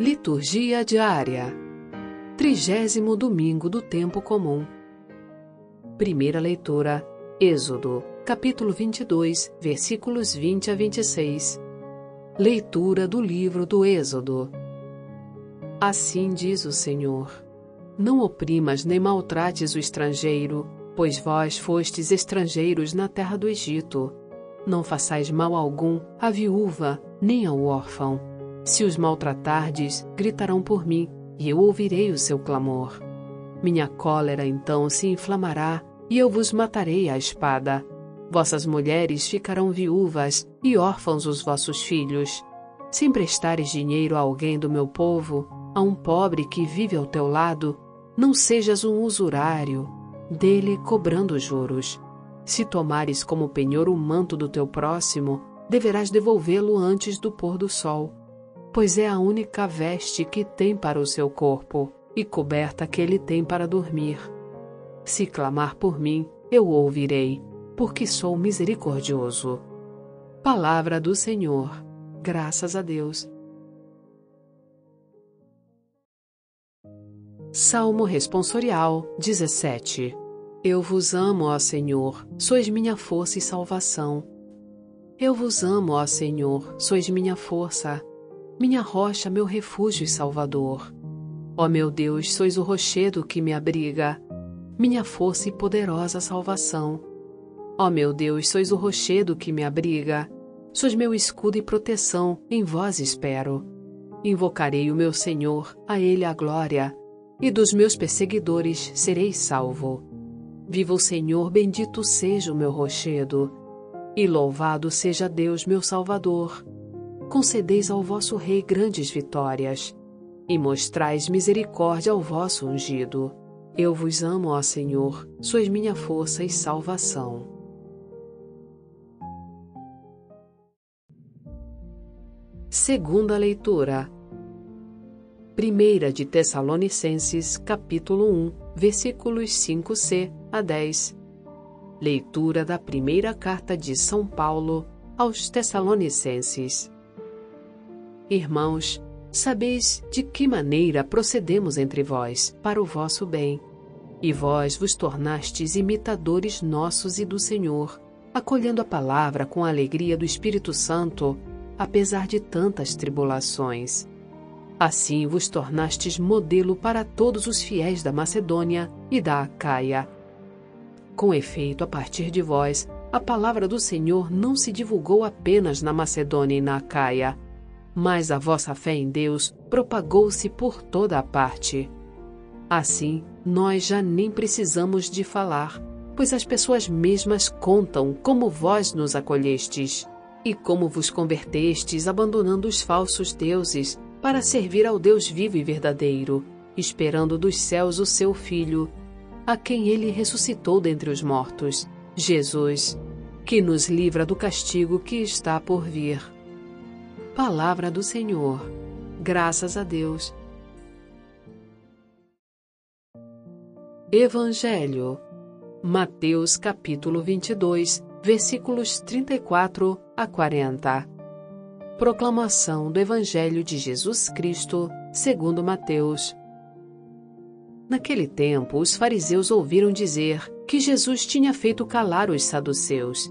Liturgia diária. Trigésimo domingo do tempo comum. Primeira leitura. Êxodo, capítulo 22, versículos 20 a 26. Leitura do livro do Êxodo. Assim diz o Senhor: Não oprimas nem maltrates o estrangeiro, pois vós fostes estrangeiros na terra do Egito. Não façais mal algum à viúva, nem ao órfão se os maltratardes, gritarão por mim, e eu ouvirei o seu clamor. Minha cólera então se inflamará, e eu vos matarei à espada. Vossas mulheres ficarão viúvas, e órfãos os vossos filhos. Se emprestares dinheiro a alguém do meu povo, a um pobre que vive ao teu lado, não sejas um usurário, dele cobrando juros. Se tomares como penhor o manto do teu próximo, deverás devolvê-lo antes do pôr do sol pois é a única veste que tem para o seu corpo e coberta que ele tem para dormir. Se clamar por mim, eu ouvirei, porque sou misericordioso. Palavra do Senhor. Graças a Deus. Salmo Responsorial 17 Eu vos amo, ó Senhor, sois minha força e salvação. Eu vos amo, ó Senhor, sois minha força minha rocha, meu refúgio e salvador. Ó meu Deus, sois o rochedo que me abriga, minha força e poderosa salvação. Ó meu Deus, sois o rochedo que me abriga, sois meu escudo e proteção, em vós espero. Invocarei o meu Senhor, a Ele a glória, e dos meus perseguidores serei salvo. Viva o Senhor, bendito seja o meu rochedo, e louvado seja Deus, meu Salvador concedeis ao vosso Rei grandes vitórias, e mostrais misericórdia ao vosso ungido. Eu vos amo, ó Senhor, sois minha força e salvação. Segunda leitura. Primeira de Tessalonicenses, capítulo 1, versículos 5c a 10. Leitura da primeira carta de São Paulo aos Tessalonicenses. Irmãos, sabeis de que maneira procedemos entre vós, para o vosso bem. E vós vos tornastes imitadores nossos e do Senhor, acolhendo a palavra com a alegria do Espírito Santo, apesar de tantas tribulações. Assim vos tornastes modelo para todos os fiéis da Macedônia e da Acaia. Com efeito, a partir de vós, a palavra do Senhor não se divulgou apenas na Macedônia e na Acaia, mas a vossa fé em Deus propagou-se por toda a parte. Assim, nós já nem precisamos de falar, pois as pessoas mesmas contam como vós nos acolhestes e como vos convertestes abandonando os falsos deuses para servir ao Deus vivo e verdadeiro, esperando dos céus o seu Filho, a quem ele ressuscitou dentre os mortos, Jesus, que nos livra do castigo que está por vir. Palavra do Senhor. Graças a Deus. Evangelho. Mateus capítulo 22, versículos 34 a 40. Proclamação do Evangelho de Jesus Cristo, segundo Mateus. Naquele tempo, os fariseus ouviram dizer que Jesus tinha feito calar os saduceus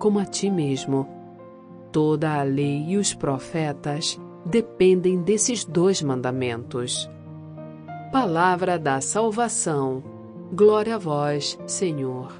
como a ti mesmo. Toda a lei e os profetas dependem desses dois mandamentos. Palavra da salvação. Glória a vós, Senhor.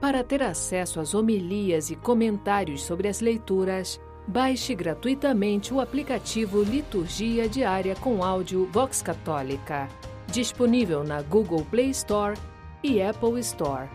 Para ter acesso às homilias e comentários sobre as leituras, baixe gratuitamente o aplicativo Liturgia Diária com áudio Vox Católica, disponível na Google Play Store e Apple Store.